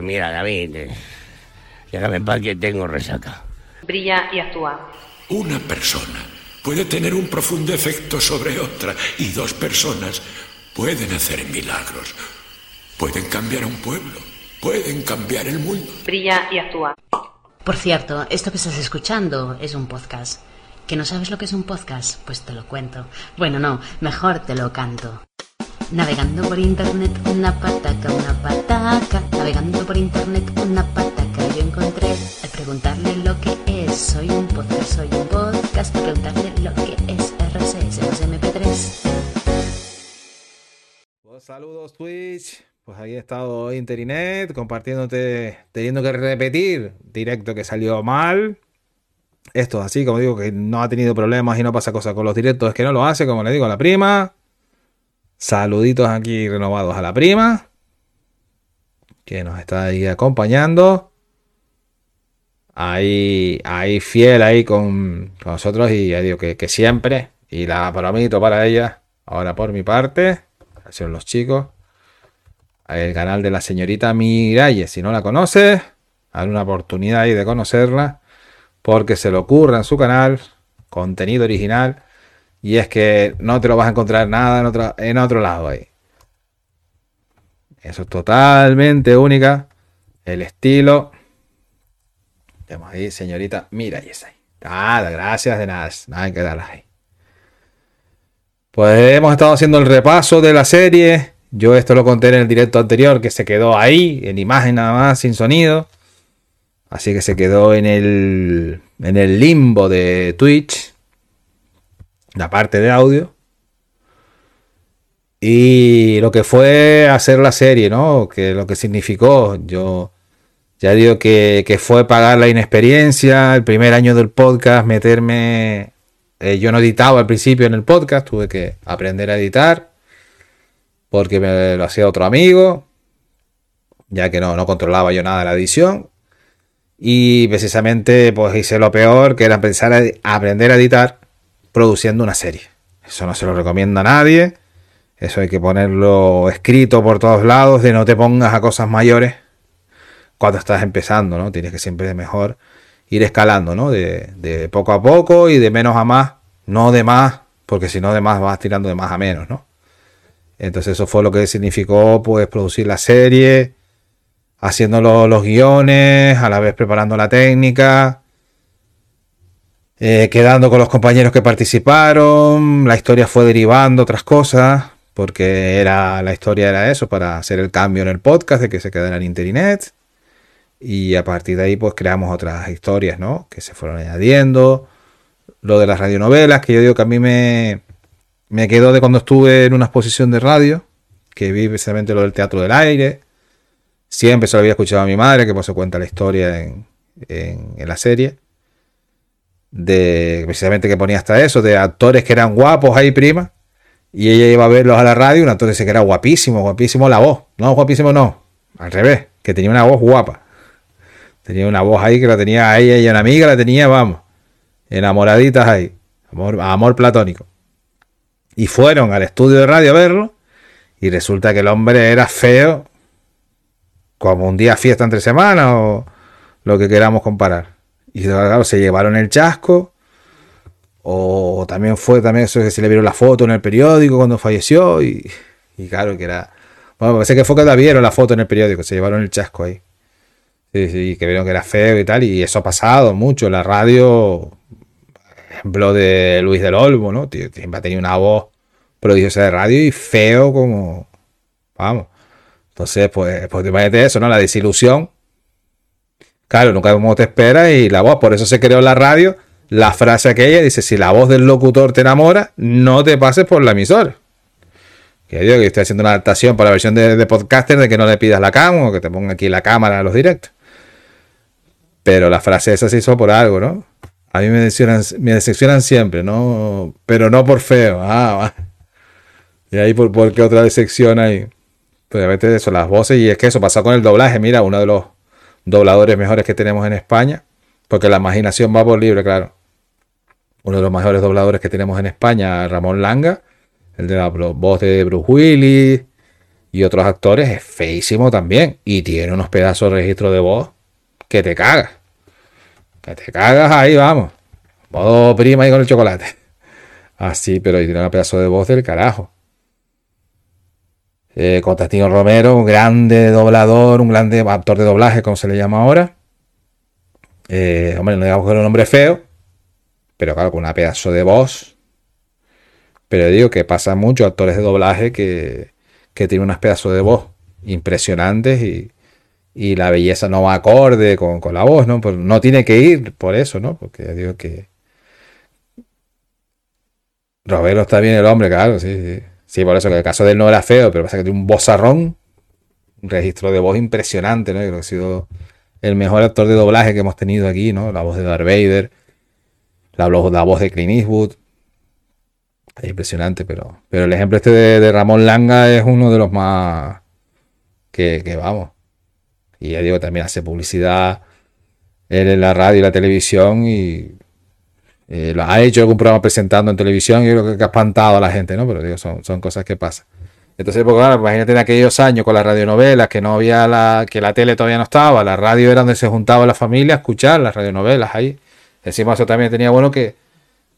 Mira, David, eh, déjame en paz que tengo resaca. Brilla y actúa. Una persona puede tener un profundo efecto sobre otra y dos personas pueden hacer milagros. Pueden cambiar a un pueblo, pueden cambiar el mundo. Brilla y actúa. Por cierto, esto que estás escuchando es un podcast. ¿Que no sabes lo que es un podcast? Pues te lo cuento. Bueno, no, mejor te lo canto. Navegando por internet una pataca, una pataca. Navegando por internet una pataca. Yo encontré al preguntarle lo que es. Soy un podcast, soy un podcast. Al preguntarle lo que es RSS más MP3. Pues saludos Twitch. Pues ahí he estado Interinet compartiéndote, teniendo que repetir directo que salió mal. Esto así, como digo, que no ha tenido problemas y no pasa cosas con los directos, es que no lo hace, como le digo a la prima. Saluditos aquí renovados a la prima, que nos está ahí acompañando. Ahí, ahí fiel ahí con, con nosotros y ya digo que, siempre, y la prometo para ella, ahora por mi parte, son los chicos el canal de la señorita Miralles. Si no la conoces, hay una oportunidad ahí de conocerla, porque se le ocurra en su canal contenido original. Y es que no te lo vas a encontrar nada en otro, en otro lado ahí. Eso es totalmente única. El estilo. Tenemos ahí, señorita Miralles. Ahí. Nada, gracias de nada. Nada que darlas ahí. Pues hemos estado haciendo el repaso de la serie yo esto lo conté en el directo anterior, que se quedó ahí, en imagen nada más, sin sonido. Así que se quedó en el, en el limbo de Twitch, la parte de audio. Y lo que fue hacer la serie, ¿no? Que lo que significó, yo ya digo que, que fue pagar la inexperiencia, el primer año del podcast, meterme... Eh, yo no editaba al principio en el podcast, tuve que aprender a editar porque me lo hacía otro amigo, ya que no, no controlaba yo nada la edición. Y precisamente pues hice lo peor, que era empezar a aprender a editar produciendo una serie. Eso no se lo recomienda a nadie. Eso hay que ponerlo escrito por todos lados, de no te pongas a cosas mayores cuando estás empezando, ¿no? Tienes que siempre mejor ir escalando, ¿no? De, poco a poco y de menos a más, no de más, porque si no de más vas tirando de más a menos, ¿no? Entonces eso fue lo que significó pues producir la serie, haciendo los, guiones, a la vez preparando la técnica, eh, quedando con los compañeros que participaron, la historia fue derivando otras cosas, porque era la historia era eso, para hacer el cambio en el podcast, de que se quedara en internet. Y a partir de ahí pues creamos otras historias, ¿no? Que se fueron añadiendo. Lo de las radionovelas, que yo digo que a mí me, me quedó de cuando estuve en una exposición de radio, que vi precisamente lo del teatro del aire. Siempre se lo había escuchado a mi madre, que pues se cuenta la historia en, la serie. De precisamente que ponía hasta eso, de actores que eran guapos ahí, prima. Y ella iba a verlos a la radio, un actor ese que era guapísimo, guapísimo la voz. No, guapísimo no. Al revés, que tenía una voz guapa. Tenía una voz ahí que la tenía ella y una amiga, la tenía, vamos, enamoraditas ahí. Amor, amor platónico. Y fueron al estudio de radio a verlo. Y resulta que el hombre era feo. Como un día fiesta entre semanas o lo que queramos comparar. Y claro, se llevaron el chasco. O también fue también eso que se le vieron la foto en el periódico cuando falleció. Y, claro que era. Bueno, parece que fue que la vieron la foto en el periódico. Se llevaron el chasco ahí. Sí, sí, que vieron que era feo y tal. Y eso ha pasado mucho. La radio ejemplo de Luis del Olmo, ¿no? Siempre ha tenido una voz prodigiosa de radio y feo como. Vamos. Entonces, pues, pues imagínate eso, ¿no? La desilusión. Claro, nunca como te esperas y la voz, por eso se creó la radio. La frase aquella dice: si la voz del locutor te enamora, no te pases por la emisora. Que digo que estoy haciendo una adaptación para la versión de, podcaster de que no le pidas la cama o que te ponga aquí la cámara a los directos. Pero la frase esa se hizo por algo, ¿no? A mí me decepcionan, siempre, ¿no? Pero no por feo. Ah, y ahí por, por qué otra decepción hay. Pues a veces eso, las voces, y es que eso pasa con el doblaje. Mira, uno de los dobladores mejores que tenemos en España, porque la imaginación va por libre, claro. Uno de los mejores dobladores que tenemos en España, Ramón Langa, el de la voz de Bruce Willis, y otros actores es feísimo también. Y tiene unos pedazos de registro de voz que te cagas. Que te cagas ahí, vamos. Modo prima ahí con el chocolate. Así, pero tiene un pedazo de voz del carajo. Eh, Constantino Romero, un grande doblador, un grande actor de doblaje, como se le llama ahora. Eh, hombre, no digamos que era un hombre feo, pero claro, con una pedazo de voz. Pero digo que pasa mucho actores de doblaje que, que tienen unas pedazos de voz impresionantes y, y la belleza no va acorde con, con la voz, ¿no? Pues no tiene que ir por eso, ¿no? Porque digo que. Roberto está bien el hombre, claro, sí, sí. Sí, por eso que el caso de él no era feo, pero pasa que tiene un vozarrón, un registro de voz impresionante, ¿no? Yo creo que ha sido el mejor actor de doblaje que hemos tenido aquí, ¿no? La voz de Darth Vader, la, voz de Clint Eastwood. Es impresionante, pero, pero el ejemplo este de, Ramón Langa es uno de los más que, que, vamos. Y ya digo, también hace publicidad él en la radio y la televisión y eh, lo ha hecho algún programa presentando en televisión y yo creo que ha espantado a la gente, ¿no? Pero digo, son, son cosas que pasan. Entonces, porque claro, imagínate en aquellos años con las radionovelas, que no había la, que la tele todavía no estaba, la radio era donde se juntaba la familia a escuchar las radionovelas ahí. Encima eso también tenía bueno que,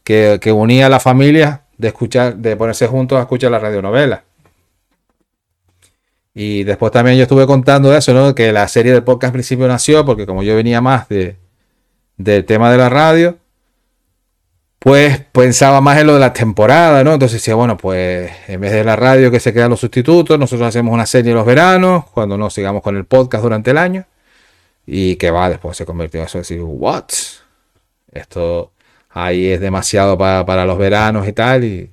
que, que unía a la familia de escuchar, de ponerse juntos a escuchar las radionovelas. Y después también yo estuve contando eso, ¿no? Que la serie del podcast al principio nació porque como yo venía más de, del tema de la radio, pues pensaba más en lo de la temporada, ¿no? Entonces decía, bueno, pues en vez de la radio que se quedan los sustitutos, nosotros hacemos una serie los veranos, cuando nos sigamos con el podcast durante el año. Y que va, después se convirtió en eso de decir, ¿what? Esto ahí es demasiado para, los veranos y tal. Y,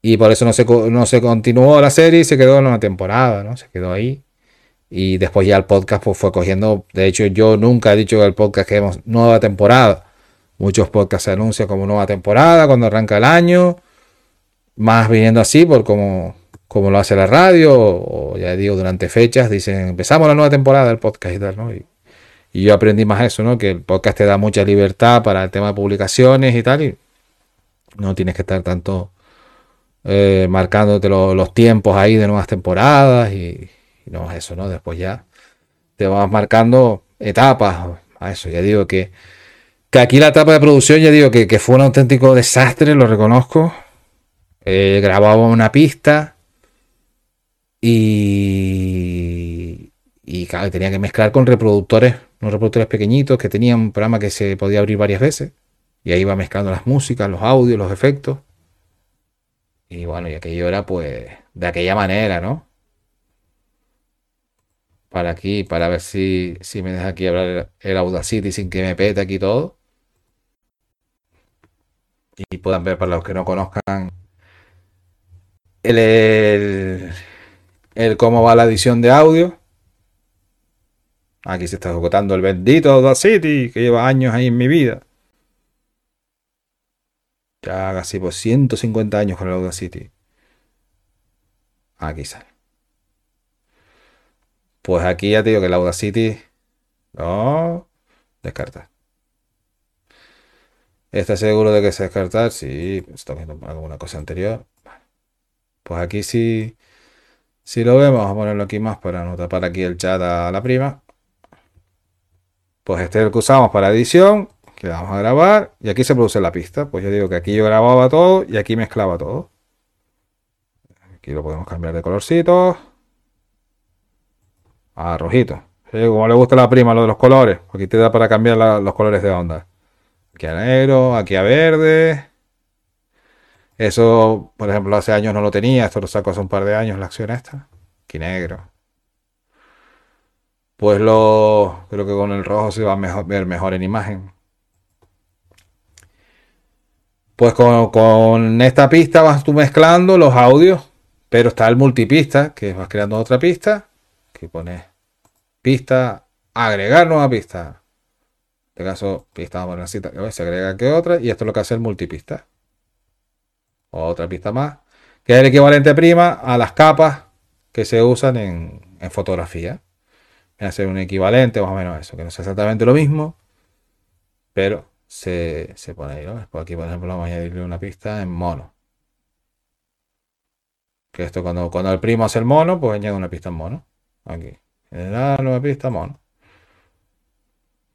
y por eso no se, no se continuó la serie y se quedó en una temporada, ¿no? Se quedó ahí. Y después ya el podcast pues, fue cogiendo. De hecho, yo nunca he dicho que el podcast queremos nueva temporada Muchos podcasts se anuncian como nueva temporada cuando arranca el año. Más viniendo así por como, lo hace la radio. O, ya digo, durante fechas dicen empezamos la nueva temporada del podcast y tal, ¿no? Y, yo aprendí más eso, ¿no? Que el podcast te da mucha libertad para el tema de publicaciones y tal. Y no tienes que estar tanto eh, marcándote los tiempos ahí de nuevas temporadas. Y, y no es eso, ¿no? Después ya te vas marcando etapas a eso. Ya digo que que aquí la etapa de producción, ya digo que, fue un auténtico desastre, lo reconozco. Grababa una pista y, y claro, tenía que mezclar con reproductores, unos reproductores pequeñitos que tenían un programa que se podía abrir varias veces. Y ahí iba mezclando las músicas, los audios, los efectos. Y bueno, y aquello era pues de aquella manera, ¿no? Para aquí, para ver si, si me deja aquí hablar el Audacity sin que me pete aquí todo y puedan ver para los que no conozcan el, el, cómo va la edición de audio. Aquí se está ejecutando el bendito Audacity que lleva años ahí en mi vida. Ya casi por 150 años con el Audacity. Aquí sale. Pues aquí ya te digo que el Audacity. No. Descarta. ¿Estás seguro de que se descartar? Sí, está viendo alguna cosa anterior. Pues aquí sí, si lo vemos, vamos a ponerlo aquí más para no tapar aquí el chat a la prima. Pues este es el que usamos para edición, que vamos a grabar, y aquí se produce la pista. Pues yo digo que aquí yo grababa todo y aquí mezclaba todo. Aquí lo podemos cambiar de colorcito. A rojito. como le gusta a la prima lo de los colores, aquí te da para cambiar los colores de onda. Aquí a negro, aquí a verde. Eso, por ejemplo, hace años no lo tenía. Esto lo saco hace un par de años, la acción esta. Aquí negro. Pues lo creo que con el rojo se va a ver mejor en imagen. Pues con, esta pista vas tú mezclando los audios, pero está el multipista, que vas creando otra pista, que pones pista, agregar nueva pista, este caso, pista vamos a cita, se agrega que otra, y esto es lo que hace el multipista. Otra pista más, que es el equivalente prima a las capas que se usan en, fotografía. Viene a ser un equivalente más o menos eso, que no es exactamente lo mismo, pero se, pone ahí. Pues aquí, por ejemplo, vamos a añadirle una pista en mono. Que esto cuando, cuando el primo hace el mono, pues añade una pista en mono. Aquí. Generar nueva pista mono.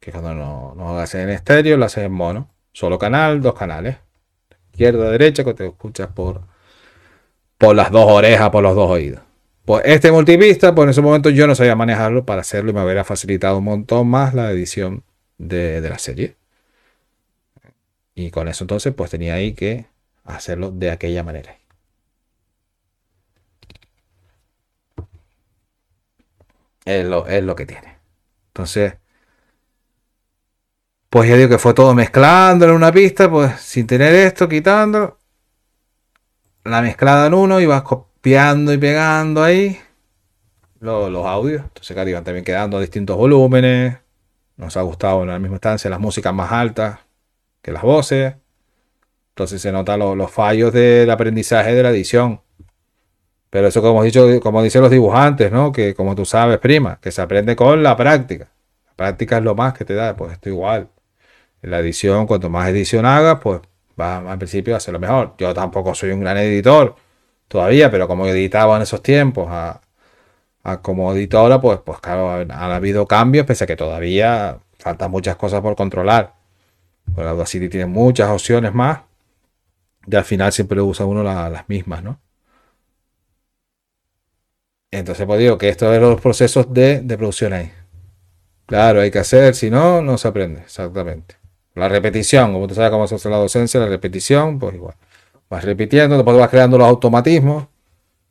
Que cuando no, no hagas en estéreo, lo haces en mono. Solo canal, dos canales. Izquierda, derecha, que te escuchas por, por las dos orejas, por los dos oídos. Pues este multipista, pues en ese momento yo no sabía manejarlo para hacerlo y me hubiera facilitado un montón más la edición de, de la serie. Y con eso entonces pues tenía ahí que hacerlo de aquella manera. Es lo, es lo que tiene. Entonces, pues ya digo que fue todo mezclándolo en una pista, pues sin tener esto, quitándolo. La mezclada en uno y vas copiando y pegando ahí los, audios. Entonces, claro, iban también quedando distintos volúmenes. Nos ha gustado en la misma instancia las músicas más altas que las voces. Entonces se notan los fallos del aprendizaje de la edición. Pero eso como, dicho, como dicen los dibujantes, ¿no? Que como tú sabes, prima, que se aprende con la práctica. La práctica es lo más que te da, pues esto igual. La edición, cuanto más edición hagas, pues va al principio a ser lo mejor. Yo tampoco soy un gran editor todavía, pero como editaba en esos tiempos a, como editora, pues, pues claro, han, habido cambios, pese a que todavía faltan muchas cosas por controlar. Pues Audacity tiene muchas opciones más y al final siempre usa uno las mismas, ¿no? Entonces, pues digo que esto es los procesos de, producción ahí. Claro, hay que hacer, si no, no se aprende, exactamente. La repetición, como tú sabes cómo se hace la docencia, la repetición, pues igual. Vas repitiendo, después vas creando los automatismos,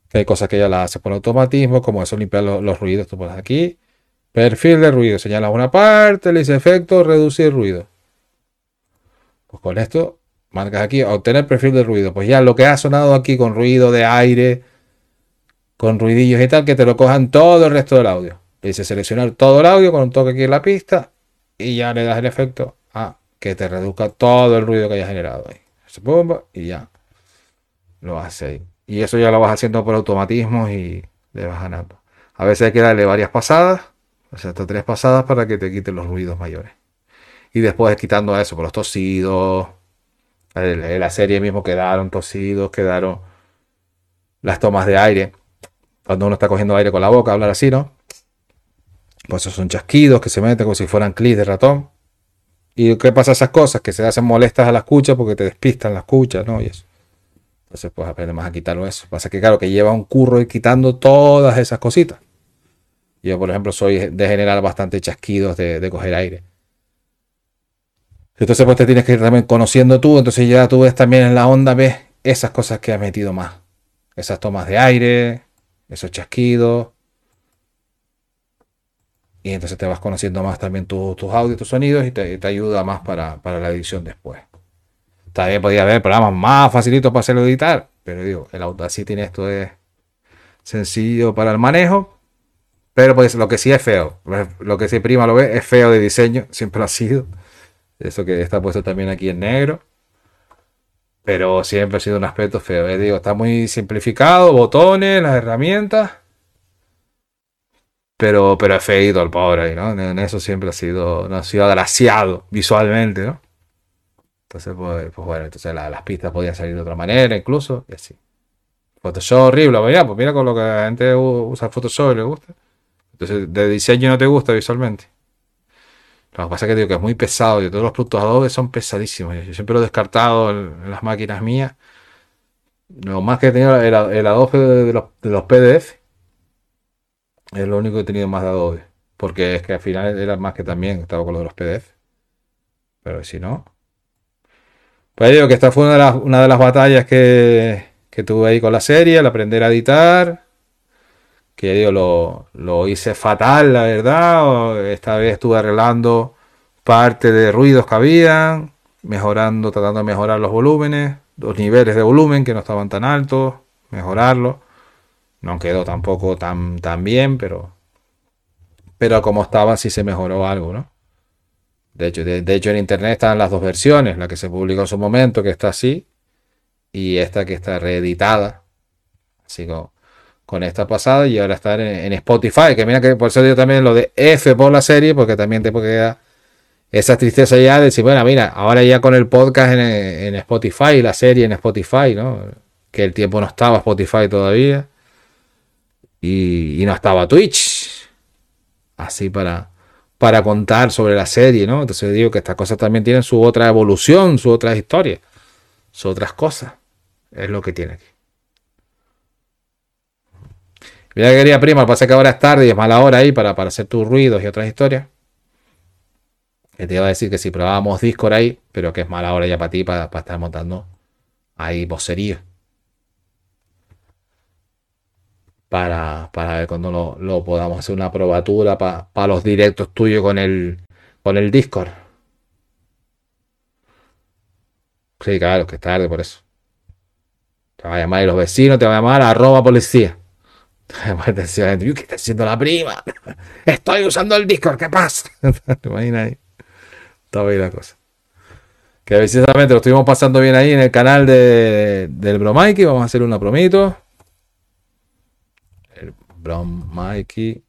que hay cosas que ya las hace por automatismo, como eso limpiar los, ruidos, tú pones aquí, perfil de ruido, señalas una parte, le dice efecto, reducir ruido. Pues con esto marcas aquí obtener perfil de ruido. Pues ya lo que ha sonado aquí con ruido de aire, con ruidillos y tal, que te lo cojan todo el resto del audio. Le dice seleccionar todo el audio con un toque aquí en la pista y ya le das el efecto a que te reduzca todo el ruido que haya generado ahí. Y ya lo hace. Y eso ya lo vas haciendo por automatismo y le vas ganando. A veces hay que darle varias pasadas, o sea, hasta tres pasadas para que te quiten los ruidos mayores. Y después quitando eso, por los tosidos, en la serie mismo quedaron tosidos, quedaron las tomas de aire. Cuando uno está cogiendo aire con la boca, hablar así, ¿no? Pues esos son chasquidos que se meten como si fueran clics de ratón. ¿Y qué pasa esas cosas? Que se hacen molestas a la escucha porque te despistan la escucha, ¿no? Y eso. Entonces, pues aprende más a quitarlo eso. Pasa que, claro, que lleva un curro y quitando todas esas cositas. Yo, por ejemplo, soy de generar bastante chasquidos de, de coger aire. Entonces pues te tienes que ir también conociendo tú, entonces ya tú ves también en la onda, ves esas cosas que has metido más. Esas tomas de aire, esos chasquidos. Y entonces te vas conociendo más también tus audios, tus sonidos y te, ayuda más para, la edición después. También podía haber programas más facilitos para hacerlo editar, pero digo, el Audacity tiene esto es sencillo para el manejo, pero pues lo que sí es feo, lo que sí prima lo ve es feo de diseño, siempre ha sido. Eso que está puesto también aquí en negro. Pero siempre ha sido un aspecto feo. ¿eh? Digo, está muy simplificado, botones, las herramientas. Pero, pero es feito el pobre ¿no? En eso siempre ha sido, no ha sido agraciado visualmente, ¿no? Entonces, pues, pues bueno, entonces las pistas podían salir de otra manera, incluso, y así. Photoshop horrible, pues pues mira con lo que la gente usa Photoshop y le gusta. Entonces, de diseño no te gusta visualmente. Lo que pasa es que digo que es muy pesado y todos los productos Adobe son pesadísimos. Yo siempre lo he descartado en, las máquinas mías. Lo más que he tenido era el Adobe de los, de los PDF. Es lo único que he tenido más de Adobe. Porque es que al final era más que también estaba con lo de los PDF. Pero si no. Pues digo que esta fue una de las, batallas que, que tuve ahí con la serie, el aprender a editar que lo, lo, hice fatal, la verdad. Esta vez estuve arreglando parte de ruidos que habían, mejorando, tratando de mejorar los volúmenes, los niveles de volumen que no estaban tan altos, mejorarlo. No quedó tampoco tan, tan bien, pero, pero como estaba sí se mejoró algo, ¿no? De hecho, de, hecho, en internet están las dos versiones, la que se publicó en su momento, que está así, y esta que está reeditada. Así como con esta pasada y ahora estar en, Spotify. Que mira que por eso digo también lo de F por la serie, porque también te queda esa tristeza ya de decir, bueno, mira, ahora ya con el podcast en, Spotify, la serie en Spotify, ¿no? que el tiempo no estaba Spotify todavía. Y, y no estaba Twitch. Así para, para contar sobre la serie, ¿no? Entonces digo que estas cosas también tienen su otra evolución, su otra historia, su otras cosas. Es lo que tiene aquí. Mira, querida prima, pasa que ahora es tarde y es mala hora ahí para, para hacer tus ruidos y otras historias. Que te iba a decir que si probábamos Discord ahí, pero que es mala hora ya para ti para, para estar montando ahí vocería. Para, para ver cuando lo, lo podamos hacer una probatura para, para los directos tuyos con el, con el Discord. Sí, claro, que es tarde por eso. Te va a llamar y los vecinos, te va a llamar arroba policía. ¿Qué está haciendo la prima? Estoy usando el Discord, ¿qué pasa? ¿Te imaginas ahí? Estaba ahí la cosa. Que precisamente lo estuvimos pasando bien ahí en el canal de, del Bromikey. Vamos a hacer una promito. El Bromikey.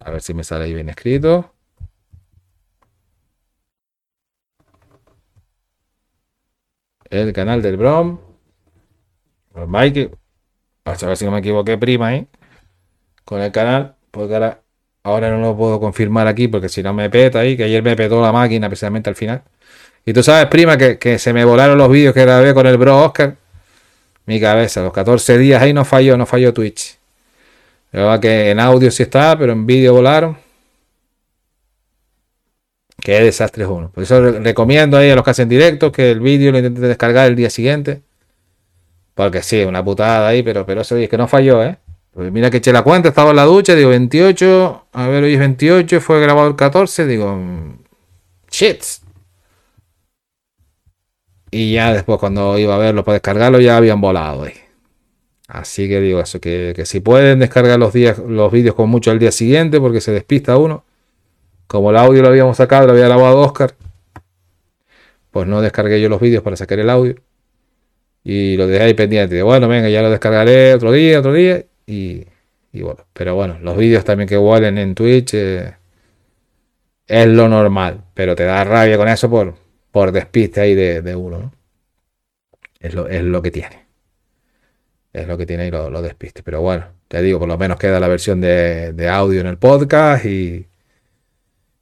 A ver si me sale ahí bien escrito. El canal del Brom. Bromikey. A ver si no me equivoqué, prima, ahí. Con el canal. Porque ahora, ahora no lo puedo confirmar aquí porque si no me peta ahí. Que ayer me petó la máquina, precisamente al final. Y tú sabes, prima, que, que se me volaron los vídeos que grabé con el bro Oscar. Mi cabeza, los 14 días ahí no falló, no falló Twitch. Que en audio sí está, pero en vídeo volaron. Qué desastre es uno. Por eso recomiendo ahí a los que hacen directos que el vídeo lo intenten descargar el día siguiente. Porque sí, una putada ahí, pero, pero eso es que no falló, ¿eh? Pues mira que eché la cuenta, estaba en la ducha, digo 28, a ver, hoy es 28, fue grabado el 14, digo, mm, shit. Y ya después cuando iba a verlo para descargarlo ya habían volado ahí. Así que digo eso, que, que si pueden descargar los, días, los vídeos con mucho al día siguiente porque se despista uno. Como el audio lo habíamos sacado, lo había grabado Oscar, pues no descargué yo los vídeos para sacar el audio. Y lo dejé ahí pendiente. Bueno, venga, ya lo descargaré otro día, otro día. Y, bueno, pero bueno, los vídeos también que vuelen en Twitch eh, es lo normal. Pero te da rabia con eso por, por despiste ahí de, de uno, ¿no? Es lo, es lo que tiene. Es lo que tiene ahí los lo despistes. Pero bueno, te digo, por lo menos queda la versión de, audio en el podcast y,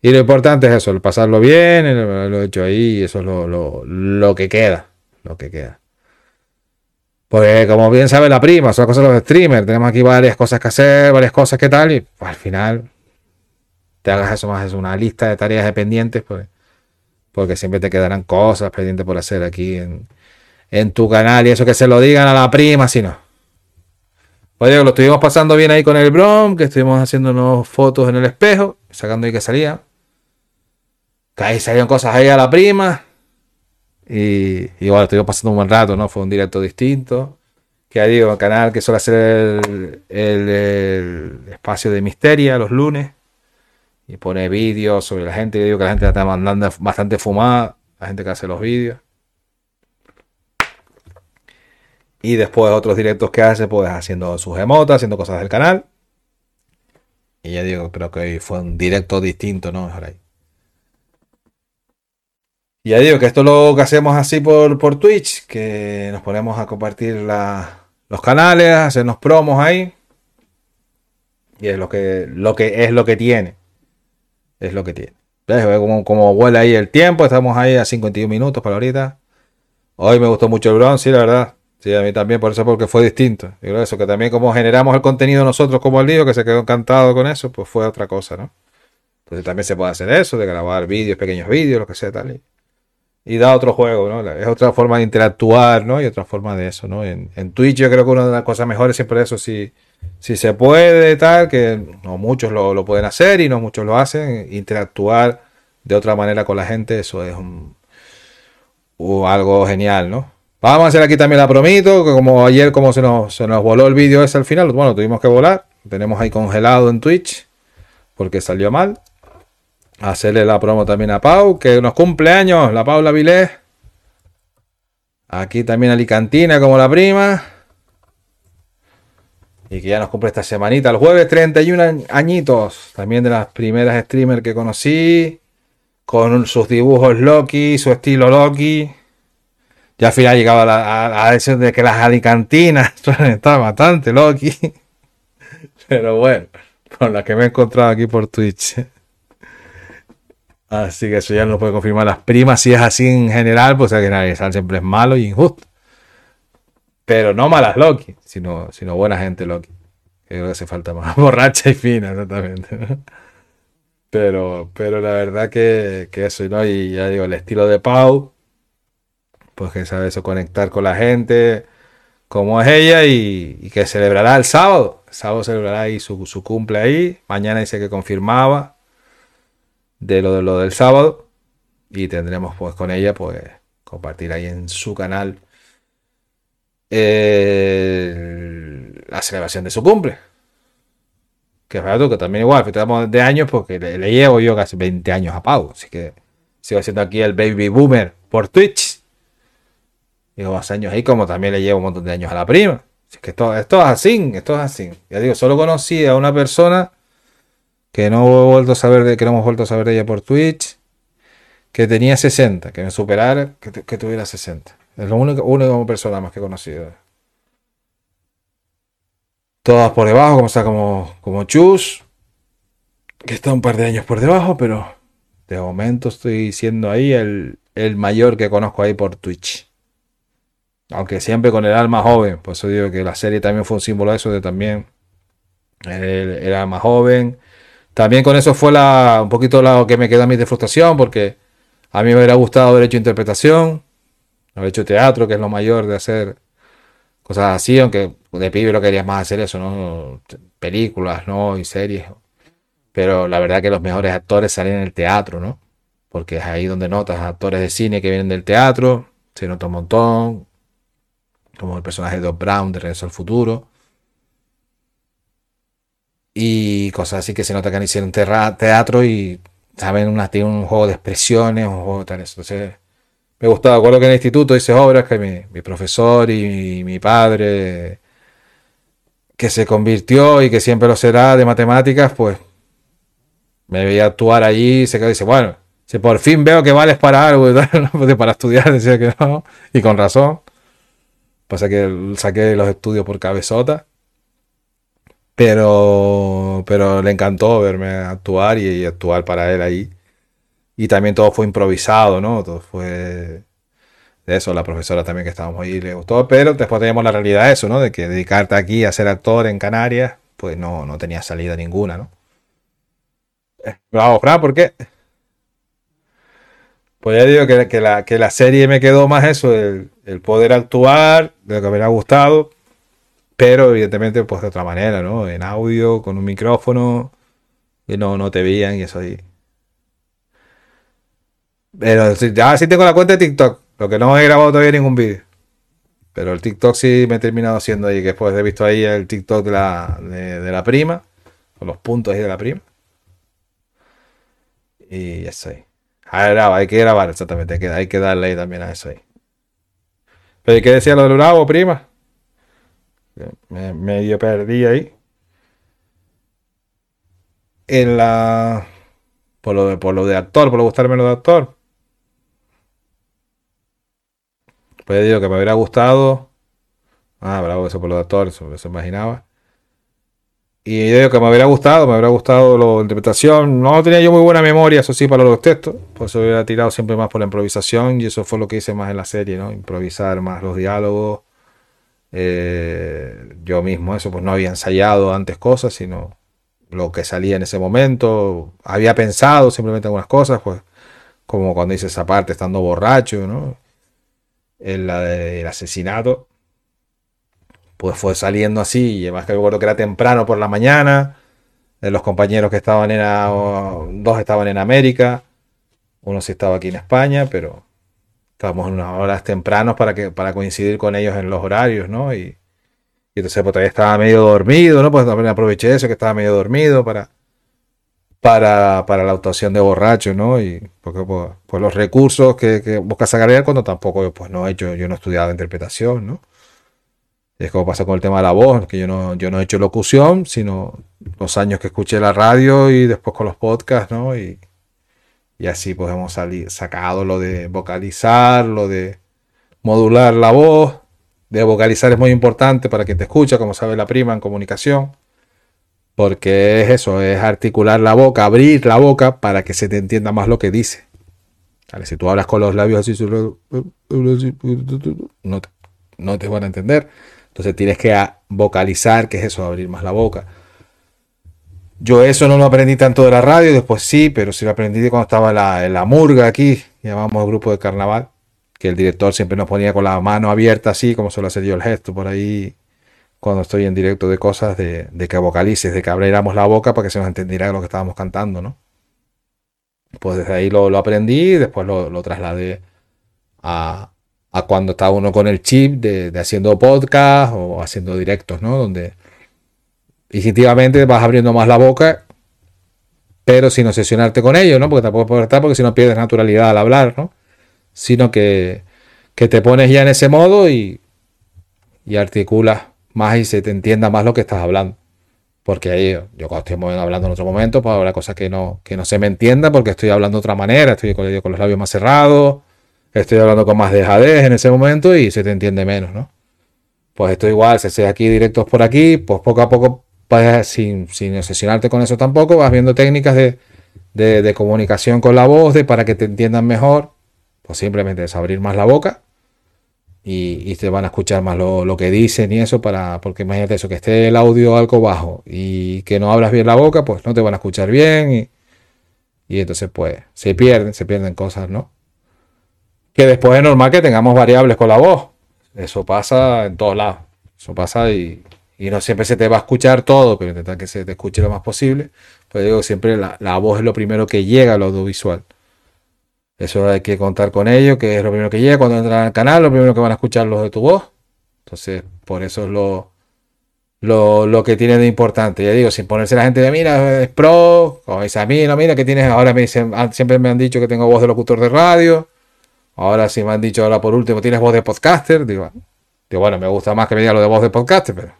y lo importante es eso, el pasarlo bien, el, lo hecho ahí, eso es lo, lo, lo, que queda. Lo que queda. Pues como bien sabe la prima, son cosas de los streamers. Tenemos aquí varias cosas que hacer, varias cosas que tal, y al final te hagas eso más, es una lista de tareas de pendientes, pues, porque siempre te quedarán cosas pendientes por hacer aquí en, en tu canal, y eso que se lo digan a la prima, si no. Oye, lo estuvimos pasando bien ahí con el Brom, que estuvimos haciéndonos fotos en el espejo, sacando ahí que salía. Que ahí salían cosas ahí a la prima. Y, bueno, estuvimos pasando un buen rato, ¿no? Fue un directo distinto. Que ya digo, el canal que suele hacer el, el, espacio de misteria los lunes. Y pone vídeos sobre la gente. Yo digo que la gente está mandando bastante fumada. La gente que hace los vídeos. Y después otros directos que hace, pues haciendo sus emotas, haciendo cosas del canal. Y ya digo, creo que hoy fue un directo distinto, ¿no? Mejor ahí. Y ya digo que esto es lo que hacemos así por, por Twitch, que nos ponemos a compartir la, los canales, hacernos promos ahí. Y es lo que, lo que es lo que tiene. Es lo que tiene. ¿Ves? Como, como vuela ahí el tiempo. Estamos ahí a 51 minutos para ahorita. Hoy me gustó mucho el bronce, sí, la verdad. Sí, a mí también, por eso, porque fue distinto. Yo creo eso, que también como generamos el contenido nosotros como el lío, que se quedó encantado con eso, pues fue otra cosa, ¿no? Entonces también se puede hacer eso, de grabar vídeos, pequeños vídeos, lo que sea, tal. Y, da otro juego, ¿no? Es otra forma de interactuar, ¿no? Y otra forma de eso, ¿no? En, Twitch yo creo que una de las cosas mejores siempre eso, si, si se puede, tal, que no muchos lo, lo pueden hacer y no muchos lo hacen, interactuar de otra manera con la gente, eso es un, un algo genial, ¿no? Vamos a hacer aquí también la promito, que como ayer como se nos, se nos voló el vídeo ese al final, bueno, tuvimos que volar. Tenemos ahí congelado en Twitch, porque salió mal. Hacerle la promo también a Pau, que nos cumple años, la Paula Vilés. Aquí también Alicantina como la prima. Y que ya nos cumple esta semanita, el jueves 31 añitos. También de las primeras streamers que conocí. Con sus dibujos Loki, su estilo Loki. Ya al final llegaba a, la, a, eso de que las alicantinas estaban bastante Loki. Pero bueno, con las que me he encontrado aquí por Twitch. Así que eso ya no lo puede confirmar las primas. Si es así en general, pues que nadie siempre es malo y injusto. Pero no malas Loki, sino, sino buena gente Loki. creo que hace falta más borracha y fina, exactamente. Pero, pero la verdad que, que eso, ¿no? Y ya digo, el estilo de Pau, pues que sabe eso, conectar con la gente, como es ella, y, que celebrará el sábado. El sábado celebrará ahí su, su cumple ahí. Mañana dice que confirmaba de lo de lo del sábado. Y tendremos pues con ella, pues, compartir ahí en su canal la celebración de su cumple. Que es verdad que también igual, estamos de años porque le, llevo yo casi 20 años a Pau. Así que sigo haciendo aquí el baby boomer por Twitch. Llevo más años ahí, como también le llevo un montón de años a la prima. Así que esto, esto es así, esto es así. Ya digo, solo conocí a una persona que no he vuelto a saber de, que no hemos vuelto a saber de ella por Twitch, que tenía 60, que me superara, que, que tuviera 60. Es la única, única persona más que he conocido. Todas por debajo, como está como, como Chus, que está un par de años por debajo, pero de momento estoy siendo ahí el, el mayor que conozco ahí por Twitch. Aunque siempre con el alma joven, por eso digo que la serie también fue un símbolo de eso, de también el, el alma joven. También con eso fue la, un poquito lo que me queda a mí de frustración, porque a mí me hubiera gustado haber hecho interpretación, haber hecho teatro, que es lo mayor de hacer cosas así, aunque de pibe lo querías más hacer eso, ¿no? Películas, ¿no? Y series. Pero la verdad que los mejores actores salen en el teatro, ¿no? Porque es ahí donde notas actores de cine que vienen del teatro, se nota un montón, como el personaje de Doc Brown de Regreso al Futuro. Y cosas así que se nota que han hicieron teatro y saben un juego de expresiones, un juego tal. Entonces, me gustaba. Acuerdo que en el instituto hice obras que mi, profesor y mi, padre, que se convirtió y que siempre lo será de matemáticas, pues me veía actuar allí y se quedó y dice, bueno, si por fin veo que vales para algo, pues para estudiar, decía que no, y con razón. Pasa que saqué los estudios por cabezota. Pero, pero le encantó verme actuar y actuar para él ahí. Y también todo fue improvisado, ¿no? Todo fue de eso, la profesora también que estábamos ahí le gustó, pero después teníamos la realidad de eso, ¿no? De que dedicarte aquí a ser actor en Canarias, pues no, no tenía salida ninguna, ¿no? Eh, bravo, Fran, ¿por qué? Pues ya digo que, la, que la serie me quedó más eso, el, poder actuar, de lo que me hubiera gustado, pero evidentemente pues de otra manera, ¿no? En audio, con un micrófono, que no, no te veían y eso ahí. Pero ya sí tengo la cuenta de TikTok. Lo que no he grabado todavía ningún vídeo. Pero el TikTok sí me he terminado haciendo ahí. Que después he visto ahí el TikTok de la, de, la prima. Con los puntos ahí de la prima. Y eso ahí. Ah, hay que grabar, exactamente. Hay que, darle ahí también a eso ahí. Pero ¿qué decía lo del bravo, prima? Me medio perdí ahí. En la. Por lo, de, lo de actor, por lo gustarme lo de actor. Pues digo que me hubiera gustado. Ah, bravo, eso por los actores, eso se imaginaba. Y yo que me hubiera gustado, me hubiera gustado la interpretación. No tenía yo muy buena memoria, eso sí, para los textos. Por eso hubiera tirado siempre más por la improvisación. Y eso fue lo que hice más en la serie, ¿no? Improvisar más los diálogos. Eh, yo mismo eso, pues no había ensayado antes cosas, sino lo que salía en ese momento. Había pensado simplemente algunas cosas, pues como cuando hice esa parte estando borracho, ¿no? en la del asesinato, pues fue saliendo así, y además que recuerdo que era temprano por la mañana, de los compañeros que estaban en, dos estaban en América, uno sí estaba aquí en España, pero estábamos en unas horas tempranos para, que, para coincidir con ellos en los horarios, ¿no? Y, y entonces pues todavía estaba medio dormido, ¿no? Pues también aproveché eso, que estaba medio dormido para para, para la actuación de borracho, ¿no? Y porque pues, pues los recursos que, que busca sacar cuando tampoco pues no he hecho, yo no he estudiado interpretación, ¿no? Es como pasa con el tema de la voz, que yo no, he hecho locución, sino los años que escuché la radio y después con los podcasts, ¿no? Y, así pues hemos sacado lo de vocalizar, lo de modular la voz, de vocalizar es muy importante para quien te escucha, como sabe la prima en comunicación, porque es eso, es articular la boca, abrir la boca para que se te entienda más lo que dice. Si tú hablas con los labios así, no te van a entender. Entonces tienes que vocalizar, que es eso, abrir más la boca. Yo eso no lo aprendí tanto de la radio, después sí, pero sí lo aprendí cuando estaba en la, murga aquí, llamamos el grupo de carnaval, que el director siempre nos ponía con la mano abierta así, como suelo hacer yo el gesto por ahí cuando estoy en directo de cosas, de, que vocalices, de que abriéramos la boca para que se nos entendiera lo que estábamos cantando, ¿no? Pues desde ahí lo, aprendí y después lo, trasladé a, cuando estaba uno con el chip de, haciendo podcast o haciendo directos, ¿no? Donde instintivamente vas abriendo más la boca, pero sin obsesionarte con ello, ¿no? Porque tampoco puedes estar porque si no pierdes naturalidad al hablar, ¿no? Sino que, que te pones ya en ese modo y, y articulas más y se te entienda más lo que estás hablando. Porque ahí yo cuando estoy hablando en otro momento, pues habrá cosas que no, que no se me entienda porque estoy hablando de otra manera, estoy con los labios más cerrados, estoy hablando con más dejadez en ese momento y se te entiende menos, ¿no? Pues esto igual, si haces aquí directos por aquí, pues poco a poco sin, sin obsesionarte con eso tampoco, vas viendo técnicas de, comunicación con la voz, de para que te entiendan mejor, pues simplemente es abrir más la boca y, te van a escuchar más lo, que dicen y eso, para, porque imagínate eso, que esté el audio algo bajo y que no hablas bien la boca, pues no te van a escuchar bien y, y entonces pues se pierden, se pierden cosas, ¿no? Que después es normal que tengamos variables con la voz. Eso pasa en todos lados. Eso pasa y, y no siempre se te va a escuchar todo, pero intentar que se te escuche lo más posible. Pues digo, siempre la, voz es lo primero que llega al audiovisual. Eso hay que contar con ello, que es lo primero que llega cuando entran al canal, lo primero que van a escuchar los de tu voz. Entonces, por eso es lo, lo, que tiene de importante. Ya digo, sin ponerse la gente de, mira, es pro, como dice a mí, no, mira, que tienes, ahora me dicen, siempre me han dicho que tengo voz de locutor de radio, ahora sí me han dicho, ahora por último, tienes voz de podcaster, digo, digo bueno, me gusta más que me diga lo de voz de podcaster, pero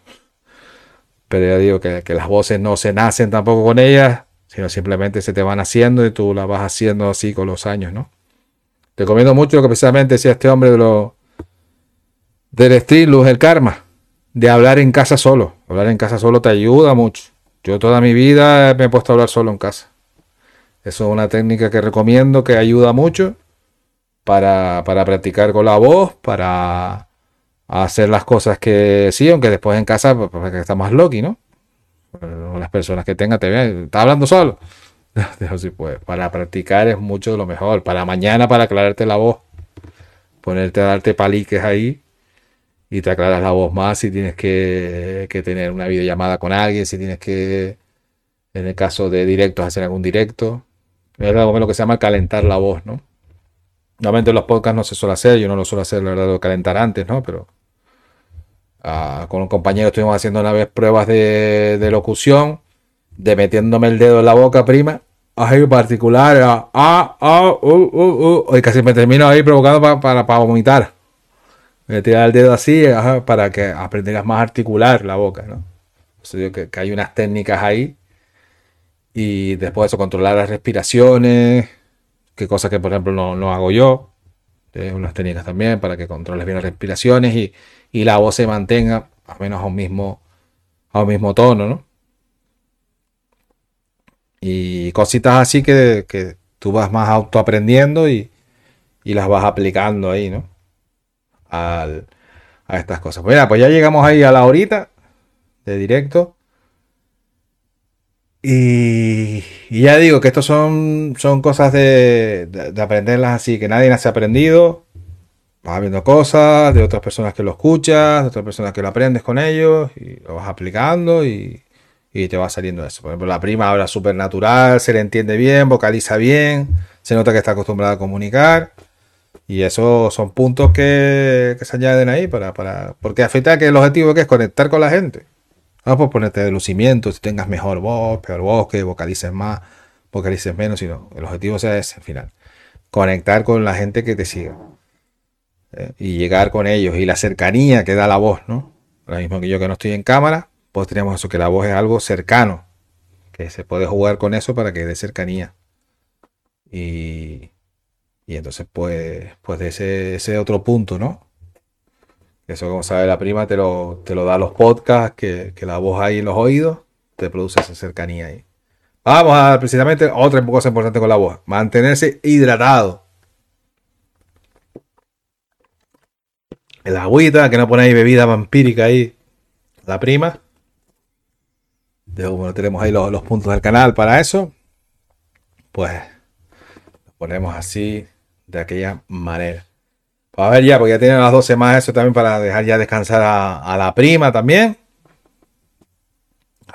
pero ya digo que, las voces no se nacen tampoco con ellas, sino simplemente se te van haciendo y tú las vas haciendo así con los años, ¿no? Te recomiendo mucho lo que precisamente decía este hombre de lo, del estilo, luz el karma, de hablar en casa solo. Hablar en casa solo te ayuda mucho. Yo toda mi vida me he puesto a hablar solo en casa. Eso es una técnica que recomiendo que ayuda mucho para, para practicar con la voz, para hacer las cosas que sí, aunque después en casa pues, pues está más loki, ¿no? las personas que tengan te vean, está hablando solo. Así pues, para practicar es mucho lo mejor. Para mañana, para aclararte la voz, ponerte a darte paliques ahí y te aclaras la voz más si tienes que, que tener una videollamada con alguien, si tienes que, en el caso de directos, hacer algún directo. Es algo lo que se llama calentar la voz, ¿no? Normalmente en los podcasts no se suele hacer, yo no lo suelo hacer, la verdad, lo calentar antes, ¿no? Pero Ah, con un compañero estuvimos haciendo una vez pruebas de, locución, de metiéndome el dedo en la boca, prima. Ahí particular, ah, ah, ah uh, uh, uh, y casi me termino ahí provocando para, para, vomitar. Me tirar el dedo así para que aprendas más a articular la boca, ¿no? que, hay unas técnicas ahí. Y después de eso, controlar las respiraciones, que cosa que por ejemplo no, no hago yo. Unas técnicas también para que controles bien las respiraciones y, y la voz se mantenga al menos a un mismo, a un mismo tono, ¿no? Y cositas así que, que tú vas más autoaprendiendo y, y las vas aplicando ahí, ¿no? Al, a estas cosas. Mira, pues ya llegamos ahí a la horita de directo. Y, y ya digo que estos son, son cosas de, de, de aprenderlas así, que nadie las ha aprendido vas viendo cosas de otras personas que lo escuchas, de otras personas que lo aprendes con ellos y lo vas aplicando y, te va saliendo eso. Por ejemplo, la prima habla súper natural, se le entiende bien, vocaliza bien, se nota que está acostumbrada a comunicar. Y esos son puntos que, se añaden ahí para, para. Porque afecta que el objetivo que es conectar con la gente. No por ponerte de lucimiento, si tengas mejor voz, peor voz, que vocalices más, vocalices menos, sino el objetivo sea ese al final. Conectar con la gente que te siga. Eh, y llegar con ellos y la cercanía que da la voz, ¿no? Lo mismo que yo que no estoy en cámara, pues tenemos eso, que la voz es algo cercano, que se puede jugar con eso para que dé cercanía. Y, y entonces, pues, pues de ese, ese otro punto, ¿no? Eso, como sabe la prima, te lo, te lo da los podcasts, que, que la voz ahí en los oídos te produce esa cercanía ahí. Vamos a precisamente otra cosa importante con la voz. Mantenerse hidratado. El agüita, que no ponéis bebida vampírica ahí. La prima. bueno, tenemos ahí los, los puntos del canal para eso. Pues lo ponemos así, de aquella manera. A ver ya, porque ya tienen las 12 más eso también para dejar ya descansar a, la prima también.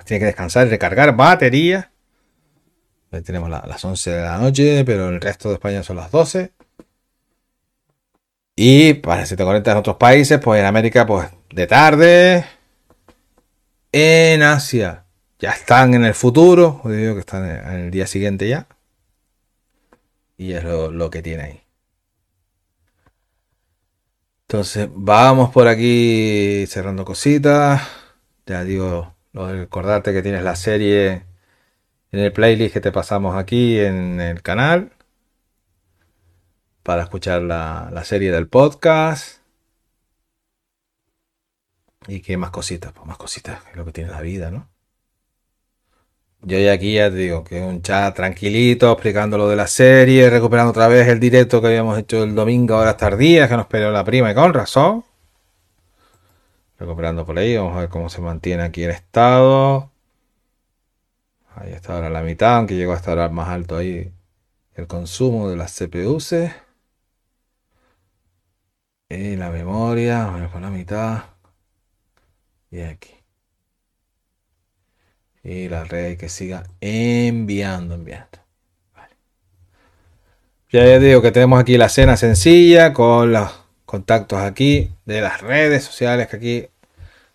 Tiene que descansar y recargar batería. Tenemos las 11 de la noche, pero el resto de España son las 12. Y para si te conectas en otros países, pues en América, pues de tarde. En Asia, ya están en el futuro. Digo que están en el día siguiente ya. Y es lo que tiene ahí. Entonces, vamos por aquí cerrando cositas. Ya digo, recordarte que tienes la serie en el playlist que te pasamos aquí en el canal para escuchar la, la serie del podcast. Y qué más cositas, pues más cositas, es lo que tiene la vida, ¿no? Yo ya aquí ya digo que un chat tranquilito, explicando lo de la serie, recuperando otra vez el directo que habíamos hecho el domingo a horas tardías, que nos peleó la prima y con razón. Recuperando por ahí, vamos a ver cómo se mantiene aquí el estado. Ahí está ahora la mitad, aunque llegó a estar más alto ahí el consumo de las CPUs. Y la memoria, vamos por la mitad. Y aquí. Y la red que siga enviando, enviando. Ya digo que tenemos aquí la cena sencilla con los contactos aquí de las redes sociales que aquí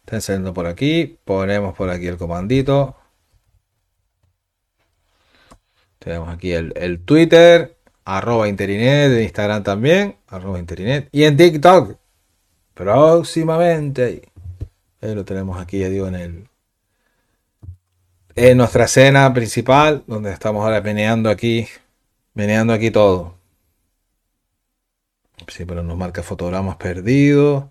están saliendo por aquí. Ponemos por aquí el comandito. Tenemos aquí el, Twitter, arroba Interinet, de Instagram también, arroba Interinet. Y en TikTok, próximamente. Ahí lo tenemos aquí, ya digo, en el, en nuestra escena principal, donde estamos ahora meneando aquí, meneando aquí todo. Sí, pero nos marca fotogramas perdidos.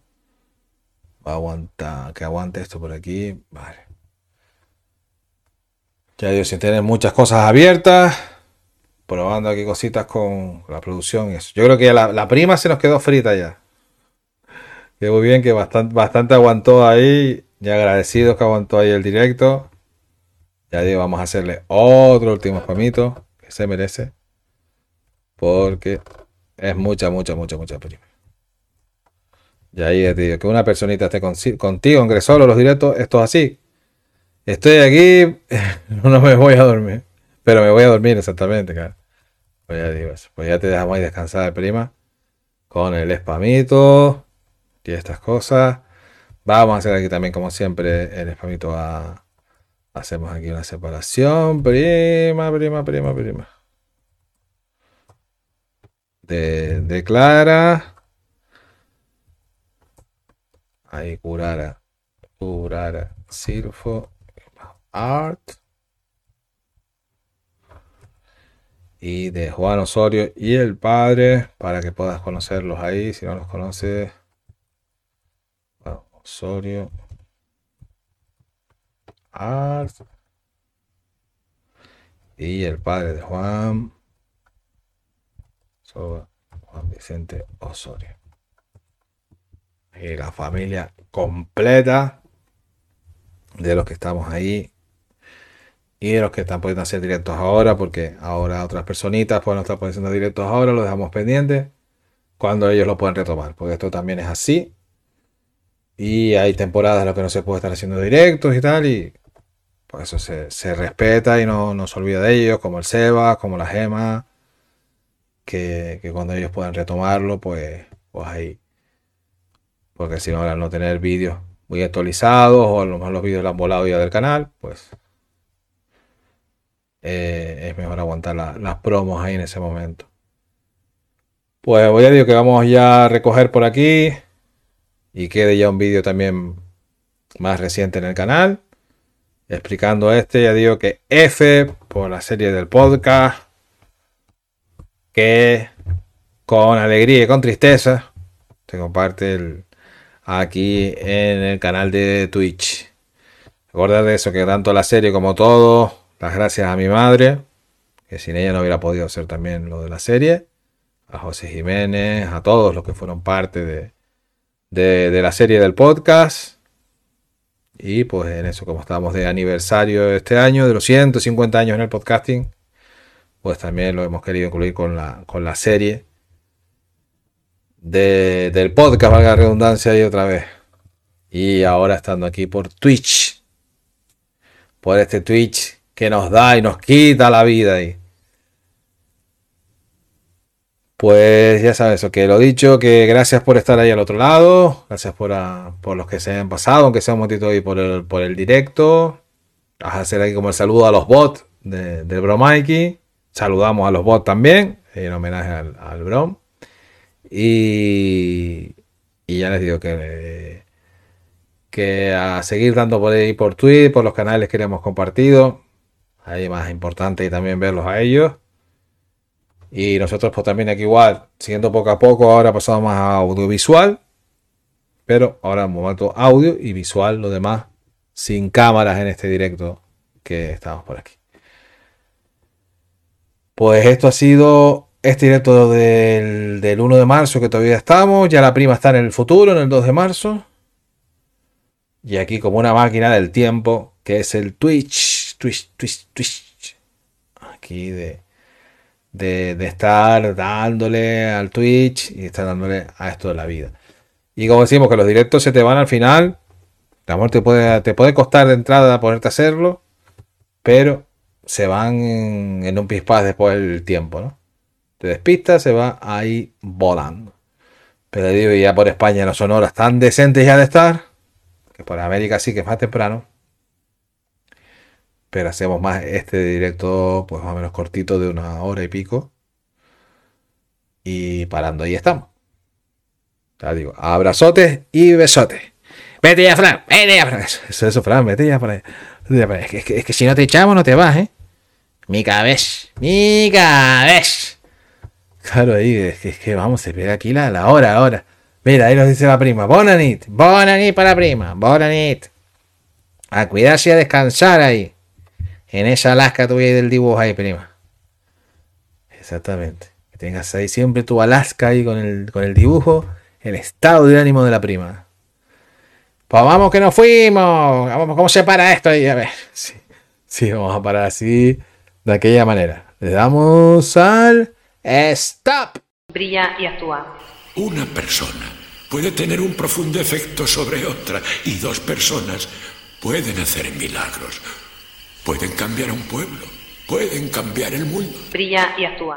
Va a aguantar, que aguante esto por aquí. Vale. Ya digo, sin tener muchas cosas abiertas. Probando aquí cositas con la producción eso. Yo creo que la, la prima se nos quedó frita ya. Quedó muy bien que bastante, bastante aguantó ahí. Y agradecidos que aguantó ahí el directo. Ya digo, vamos a hacerle otro último spamito que se merece. Porque es mucha, mucha, mucha, mucha prima. Y ahí te digo, que una personita esté contigo, aunque solo los directos, esto es así. Estoy aquí, no me voy a dormir. Pero me voy a dormir exactamente, cara. Pues ya digo. Pues ya te dejamos ahí descansar, prima. Con el spamito y estas cosas. Vamos a hacer aquí también, como siempre, el spamito a, Hacemos aquí una separación. Prima, prima, prima, prima. De, de Clara. Ahí curara. Curara. Silfo. Art. Y de Juan Osorio y el padre. Para que puedas conocerlos ahí. Si no los conoces. Osorio. Y el padre de Juan, Juan Vicente Osorio. Y la familia completa de los que estamos ahí y de los que están pudiendo hacer directos ahora, porque ahora otras personitas pueden estar poniendo directos ahora, lo dejamos pendiente cuando ellos lo pueden retomar, porque esto también es así. Y hay temporadas en las que no se puede estar haciendo directos y tal, y eso se, respeta y no, no, se olvida de ellos, como el Seba, como la Gema, que, cuando ellos puedan retomarlo, pues, pues ahí. Porque si no, al no tener vídeos muy actualizados o a lo mejor los vídeos los han volado ya del canal, pues eh, es mejor aguantar las promos ahí en ese momento. Pues voy a decir que vamos ya a recoger por aquí y quede ya un vídeo también más reciente en el canal explicando este, ya digo que F por la serie del podcast, que con alegría y con tristeza se comparte aquí en el canal de Twitch. Recordad de eso, que tanto la serie como todo, las gracias a mi madre, que sin ella no hubiera podido hacer también lo de la serie, a José Jiménez, a todos los que fueron parte de, de, la serie del podcast. Y pues en eso, como estábamos de aniversario este año, de los 150 años en el podcasting, pues también lo hemos querido incluir con la, con la serie del podcast, valga la redundancia, y otra vez. Y ahora estando aquí por Twitch. Por este Twitch que nos da y nos quita la vida. Y pues ya sabes, que lo dicho, que gracias por estar ahí al otro lado. Gracias por, por los que se han pasado, aunque sea un momentito ahí por el, por el directo. Vas a hacer ahí como el saludo a los bots de, del. Saludamos a los bots también, en homenaje al, al Brom. Y, y ya les digo que, que a seguir dando por ahí por Twitter, por los canales que hemos compartido. Ahí más importante y también verlos a ellos. Y nosotros pues también aquí igual, siguiendo poco a poco, ahora pasamos más a audiovisual. Pero ahora un momento audio y visual, lo demás sin cámaras en este directo que estamos por aquí. Pues esto ha sido este directo del, del 1 de marzo que todavía estamos. Ya la prima está en el futuro, en el 2 de marzo. Y aquí como una máquina del tiempo, que es el Twitch, Twitch, Twitch, Twitch. Aquí de, de, estar dándole al Twitch y estar dándole a esto de la vida. Y como decimos que los directos se te van al final. El amor te puede, te puede costar de entrada ponerte a hacerlo. Pero se van en, en un pispás después del tiempo, ¿no? te despistas, se va ahí volando. Pero digo, ya por España no son horas tan decentes ya de estar, que por América sí que es más temprano. Pero hacemos más este directo, pues más o menos cortito, de una hora y pico. Y parando, ahí estamos. Ya digo, abrazotes y besotes. Vete ya, Fran, vete ya, Fran. Eso, eso, Fran, vete ya por ahí. Es que, es que si no te echamos, no te vas, ¿eh? Mi cabeza, mi cabeza. Claro, ahí es que, es que vamos, se pega aquí la, la hora, ahora. Mira, ahí nos dice la prima. Bonanit, Bonanit para la prima, Bonanit. A cuidarse y a descansar ahí. En esa Alaska tuya del dibujo ahí, prima. Exactamente. Que tengas ahí siempre tu Alaska ahí con el, con el dibujo, el estado de ánimo de la prima. Pues vamos que nos fuimos. Vamos, ¿cómo se para esto ahí? A ver. Sí, sí, vamos a parar así, de aquella manera. Le damos al... ¡Stop! Brilla y actúa. Una persona puede tener un profundo efecto sobre otra y dos personas pueden hacer milagros. Pueden cambiar a un pueblo, pueden cambiar el mundo. Brilla y actúa.